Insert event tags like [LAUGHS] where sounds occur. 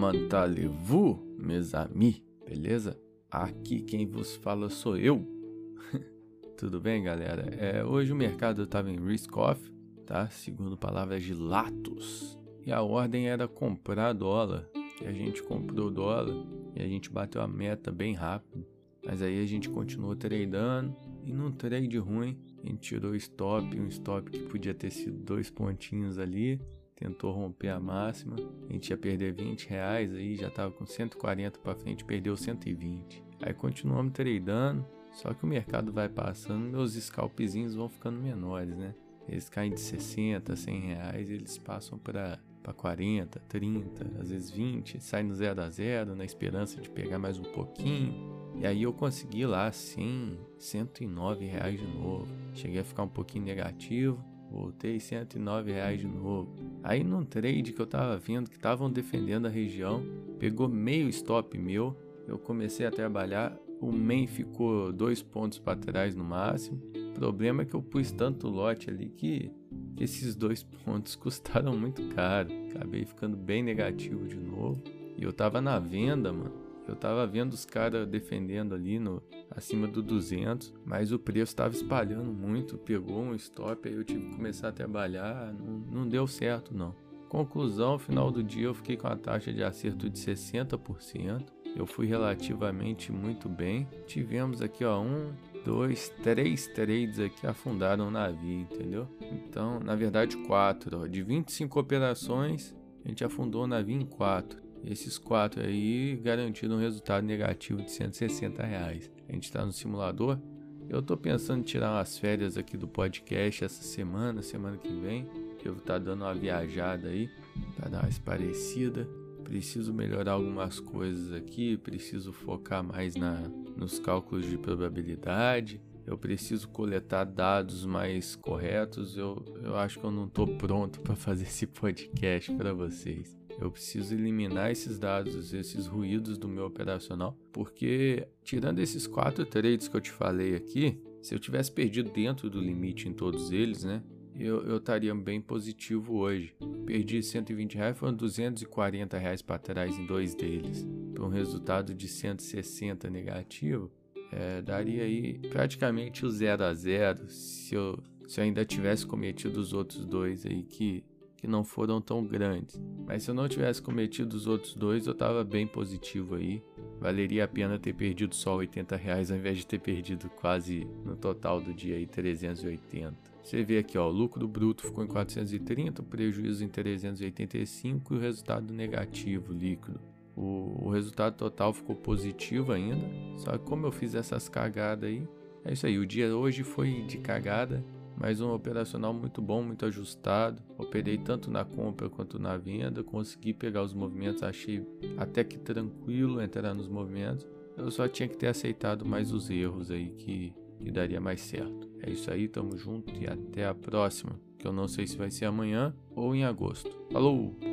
Comment allez-vous, mes amis? Beleza? Aqui quem vos fala sou eu. [LAUGHS] Tudo bem, galera? É, hoje o mercado estava em risk off, tá? Segundo palavras de Latos. E a ordem era comprar dólar. E a gente comprou dólar e a gente bateu a meta bem rápido. Mas aí a gente continuou tradando e num trade ruim a gente tirou stop, um stop que podia ter sido dois pontinhos ali tentou romper a máxima. A gente ia perder 20 reais, aí já tava com 140 para frente, perdeu 120. Aí continuamos tradando, só que o mercado vai passando, meus scalpzinhos vão ficando menores, né? Eles caem de 60, 100 reais, eles passam para para 40, 30, às vezes 20, sai no 0 a 0 na esperança de pegar mais um pouquinho. E aí eu consegui lá 100, 109 reais de novo. Cheguei a ficar um pouquinho negativo, Voltei 109 reais de novo. Aí num trade que eu tava vendo que estavam defendendo a região, pegou meio stop meu. Eu comecei a trabalhar, o main ficou dois pontos para trás no máximo. O problema é que eu pus tanto lote ali que, esses dois [LAUGHS] pontos custaram muito caro. Acabei ficando bem negativo de novo. E eu tava na venda, mano. Eu tava vendo os caras defendendo ali no acima do 200, mas o preço estava espalhando muito, pegou um stop, aí eu tive que começar a trabalhar, não, não deu certo não. Conclusão, final do dia eu fiquei com a taxa de acerto de 60%. Eu fui relativamente muito bem. Tivemos aqui ó um, dois, três trades aqui afundaram o navio, entendeu? Então, na verdade, quatro. Ó. De 25 operações, a gente afundou o navio em quatro. Esses quatro aí garantiram um resultado negativo de 160 reais. A gente está no simulador. Eu estou pensando em tirar umas férias aqui do podcast essa semana, semana que vem. Eu vou estar tá dando uma viajada aí para dar uma esparecida. Preciso melhorar algumas coisas aqui, preciso focar mais na, nos cálculos de probabilidade. Eu preciso coletar dados mais corretos. Eu, eu acho que eu não estou pronto para fazer esse podcast para vocês. Eu preciso eliminar esses dados, esses ruídos do meu operacional, porque tirando esses quatro trades que eu te falei aqui, se eu tivesse perdido dentro do limite em todos eles, né? Eu, estaria bem positivo hoje. Perdi 120 reais, foram 240 reais para trás em dois deles. Para um resultado de 160 negativo, é, daria aí praticamente o 0 a 0 se eu, se eu ainda tivesse cometido os outros dois aí que que não foram tão grandes. Mas se eu não tivesse cometido os outros dois, eu estava bem positivo aí. Valeria a pena ter perdido só 80 reais ao invés de ter perdido quase no total do dia aí 380. Você vê aqui, ó, o lucro bruto ficou em 430, o prejuízo em 385 e o resultado negativo líquido. O, o resultado total ficou positivo ainda, só que como eu fiz essas cagadas aí, é isso aí. O dia hoje foi de cagada mas um operacional muito bom, muito ajustado. Operei tanto na compra quanto na venda, consegui pegar os movimentos, achei até que tranquilo entrar nos movimentos. Eu só tinha que ter aceitado mais os erros aí que, que daria mais certo. É isso aí, tamo junto e até a próxima, que eu não sei se vai ser amanhã ou em agosto. Falou!